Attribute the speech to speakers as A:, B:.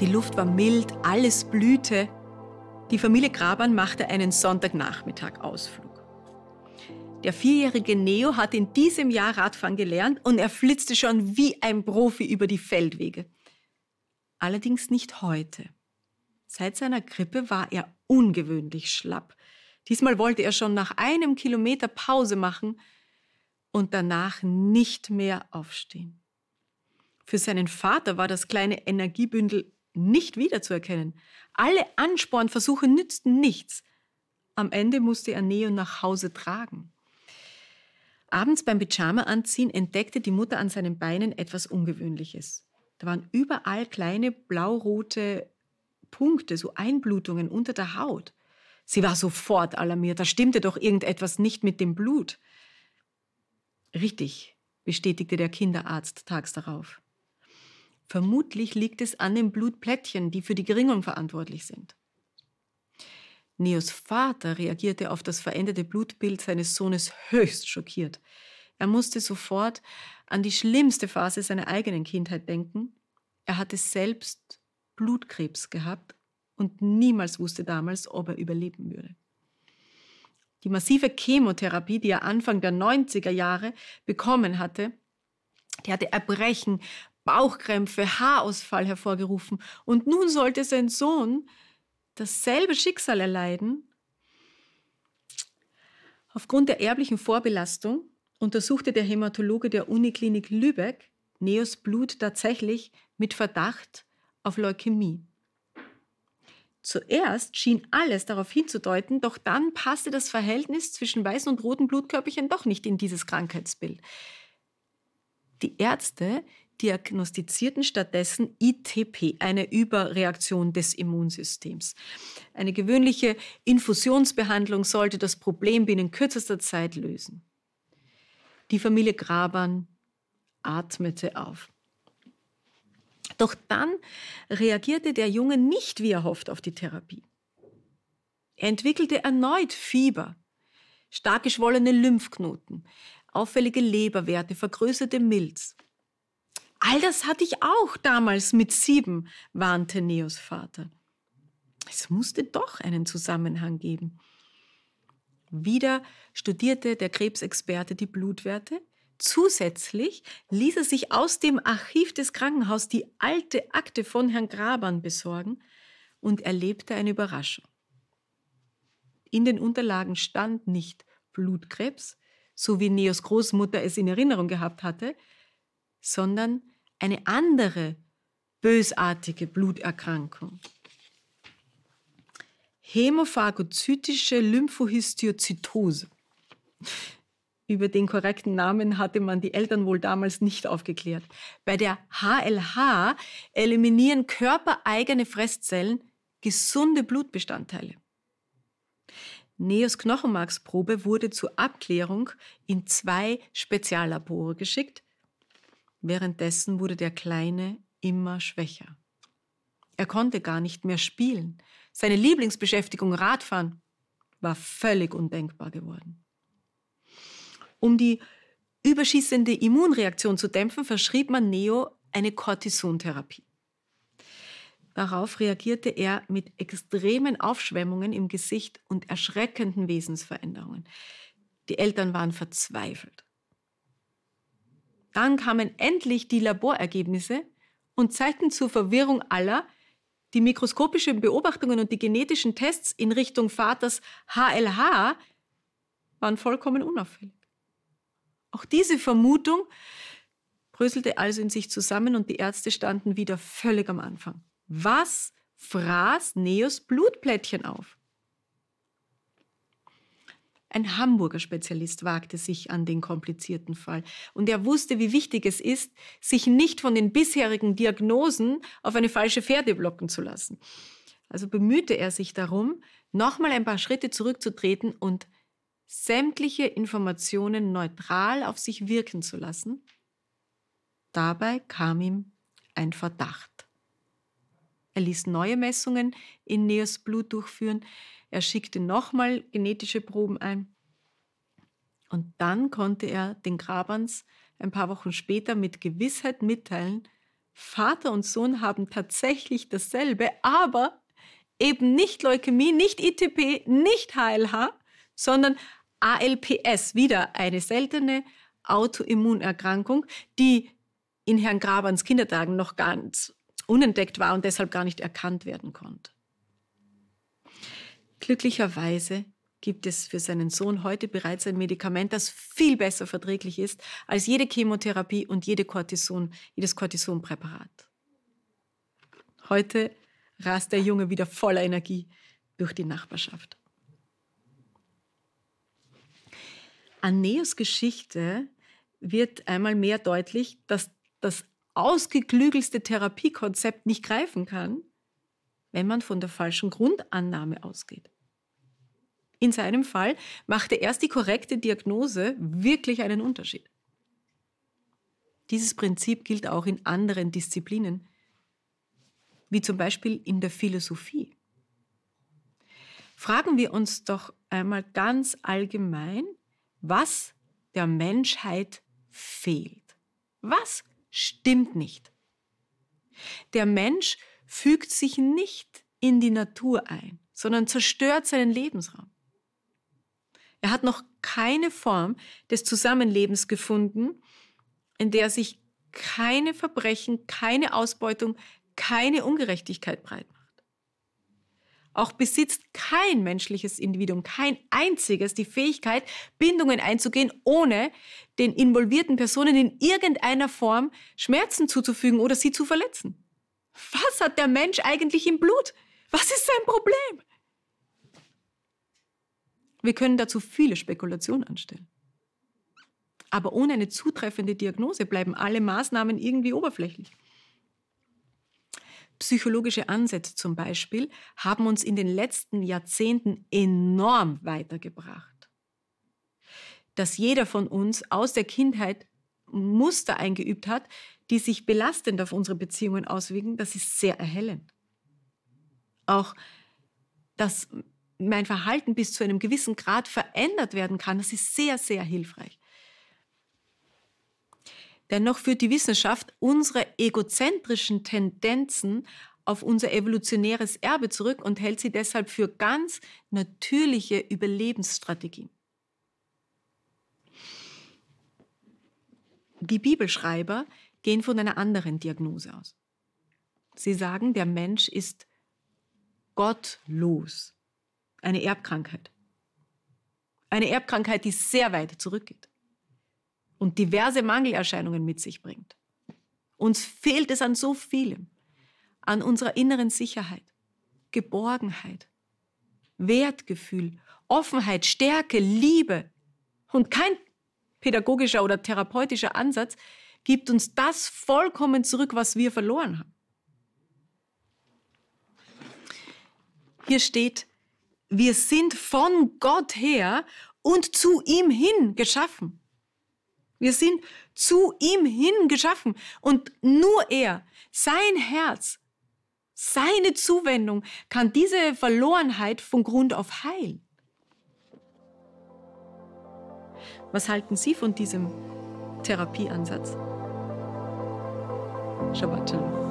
A: Die Luft war mild, alles blühte. Die Familie Graban machte einen Sonntagnachmittag Ausflug. Der vierjährige Neo hat in diesem Jahr Radfahren gelernt und er flitzte schon wie ein Profi über die Feldwege. Allerdings nicht heute. Seit seiner Grippe war er ungewöhnlich schlapp. Diesmal wollte er schon nach einem Kilometer Pause machen und danach nicht mehr aufstehen. Für seinen Vater war das kleine Energiebündel nicht wiederzuerkennen. Alle Anspornversuche nützten nichts. Am Ende musste er Neo nach Hause tragen. Abends beim Pyjama anziehen entdeckte die Mutter an seinen Beinen etwas Ungewöhnliches. Da waren überall kleine blau-rote Punkte, so Einblutungen unter der Haut. Sie war sofort alarmiert, da stimmte doch irgendetwas nicht mit dem Blut. Richtig, bestätigte der Kinderarzt tags darauf. Vermutlich liegt es an den Blutplättchen, die für die Geringung verantwortlich sind. Neos Vater reagierte auf das veränderte Blutbild seines Sohnes höchst schockiert. Er musste sofort an die schlimmste Phase seiner eigenen Kindheit denken. Er hatte selbst Blutkrebs gehabt und niemals wusste damals, ob er überleben würde. Die massive Chemotherapie, die er Anfang der 90er Jahre bekommen hatte, die hatte Erbrechen, Bauchkrämpfe, Haarausfall hervorgerufen. Und nun sollte sein Sohn dasselbe Schicksal erleiden. Aufgrund der erblichen Vorbelastung untersuchte der Hämatologe der Uniklinik Lübeck Neos Blut tatsächlich mit Verdacht auf Leukämie. Zuerst schien alles darauf hinzudeuten, doch dann passte das Verhältnis zwischen weißen und roten Blutkörperchen doch nicht in dieses Krankheitsbild. Die Ärzte diagnostizierten stattdessen ITP, eine Überreaktion des Immunsystems. Eine gewöhnliche Infusionsbehandlung sollte das Problem binnen kürzester Zeit lösen. Die Familie Graban atmete auf. Doch dann reagierte der Junge nicht wie erhofft auf die Therapie. Er entwickelte erneut Fieber, stark geschwollene Lymphknoten, auffällige Leberwerte, vergrößerte Milz. All das hatte ich auch damals mit sieben, warnte Neos Vater. Es musste doch einen Zusammenhang geben. Wieder studierte der Krebsexperte die Blutwerte. Zusätzlich ließ er sich aus dem Archiv des Krankenhauses die alte Akte von Herrn Grabern besorgen und erlebte eine Überraschung. In den Unterlagen stand nicht Blutkrebs, so wie Neos Großmutter es in Erinnerung gehabt hatte, sondern eine andere bösartige Bluterkrankung. Hämophagozytische Lymphohistiozytose. Über den korrekten Namen hatte man die Eltern wohl damals nicht aufgeklärt. Bei der HLH eliminieren körpereigene Fresszellen gesunde Blutbestandteile. Neos Knochenmarksprobe wurde zur Abklärung in zwei Speziallabore geschickt, Währenddessen wurde der Kleine immer schwächer. Er konnte gar nicht mehr spielen. Seine Lieblingsbeschäftigung Radfahren war völlig undenkbar geworden. Um die überschießende Immunreaktion zu dämpfen, verschrieb man Neo eine Cortisontherapie. Darauf reagierte er mit extremen Aufschwemmungen im Gesicht und erschreckenden Wesensveränderungen. Die Eltern waren verzweifelt. Dann kamen endlich die Laborergebnisse und zeigten zur Verwirrung aller, die mikroskopischen Beobachtungen und die genetischen Tests in Richtung Vaters HLH waren vollkommen unauffällig. Auch diese Vermutung bröselte also in sich zusammen und die Ärzte standen wieder völlig am Anfang. Was fraß Neos Blutplättchen auf? Ein Hamburger Spezialist wagte sich an den komplizierten Fall. Und er wusste, wie wichtig es ist, sich nicht von den bisherigen Diagnosen auf eine falsche Pferde blocken zu lassen. Also bemühte er sich darum, nochmal ein paar Schritte zurückzutreten und sämtliche Informationen neutral auf sich wirken zu lassen. Dabei kam ihm ein Verdacht. Er ließ neue Messungen in Neos Blut durchführen, er schickte nochmal genetische Proben ein. Und dann konnte er den Grabans ein paar Wochen später mit Gewissheit mitteilen, Vater und Sohn haben tatsächlich dasselbe, aber eben nicht Leukämie, nicht ITP, nicht HLH, sondern ALPS, wieder eine seltene Autoimmunerkrankung, die in Herrn Grabans Kindertagen noch ganz unentdeckt war und deshalb gar nicht erkannt werden konnte. Glücklicherweise gibt es für seinen Sohn heute bereits ein Medikament, das viel besser verträglich ist als jede Chemotherapie und jede Cortison, jedes Cortisonpräparat. Heute rast der Junge wieder voller Energie durch die Nachbarschaft. An Neos Geschichte wird einmal mehr deutlich, dass das ausgeklügelste Therapiekonzept nicht greifen kann, wenn man von der falschen Grundannahme ausgeht. In seinem Fall machte erst die korrekte Diagnose wirklich einen Unterschied. Dieses Prinzip gilt auch in anderen Disziplinen, wie zum Beispiel in der Philosophie. Fragen wir uns doch einmal ganz allgemein, was der Menschheit fehlt. Was stimmt nicht? Der Mensch fügt sich nicht in die Natur ein, sondern zerstört seinen Lebensraum. Er hat noch keine Form des Zusammenlebens gefunden, in der sich keine Verbrechen, keine Ausbeutung, keine Ungerechtigkeit breit macht. Auch besitzt kein menschliches Individuum, kein einziges, die Fähigkeit, Bindungen einzugehen, ohne den involvierten Personen in irgendeiner Form Schmerzen zuzufügen oder sie zu verletzen. Was hat der Mensch eigentlich im Blut? Was ist sein Problem? Wir können dazu viele Spekulationen anstellen. Aber ohne eine zutreffende Diagnose bleiben alle Maßnahmen irgendwie oberflächlich. Psychologische Ansätze zum Beispiel haben uns in den letzten Jahrzehnten enorm weitergebracht. Dass jeder von uns aus der Kindheit Muster eingeübt hat, die sich belastend auf unsere Beziehungen auswirken, das ist sehr erhellend. Auch, dass mein Verhalten bis zu einem gewissen Grad verändert werden kann, das ist sehr, sehr hilfreich. Dennoch führt die Wissenschaft unsere egozentrischen Tendenzen auf unser evolutionäres Erbe zurück und hält sie deshalb für ganz natürliche Überlebensstrategien. Die Bibelschreiber gehen von einer anderen Diagnose aus. Sie sagen, der Mensch ist gottlos. Eine Erbkrankheit. Eine Erbkrankheit, die sehr weit zurückgeht und diverse Mangelerscheinungen mit sich bringt. Uns fehlt es an so vielem, an unserer inneren Sicherheit, Geborgenheit, Wertgefühl, Offenheit, Stärke, Liebe. Und kein pädagogischer oder therapeutischer Ansatz gibt uns das vollkommen zurück, was wir verloren haben. Hier steht, wir sind von Gott her und zu ihm hin geschaffen. Wir sind zu ihm hin geschaffen und nur er, sein Herz, seine Zuwendung kann diese Verlorenheit von Grund auf heilen. Was halten Sie von diesem Therapieansatz? Shabbat Shalom.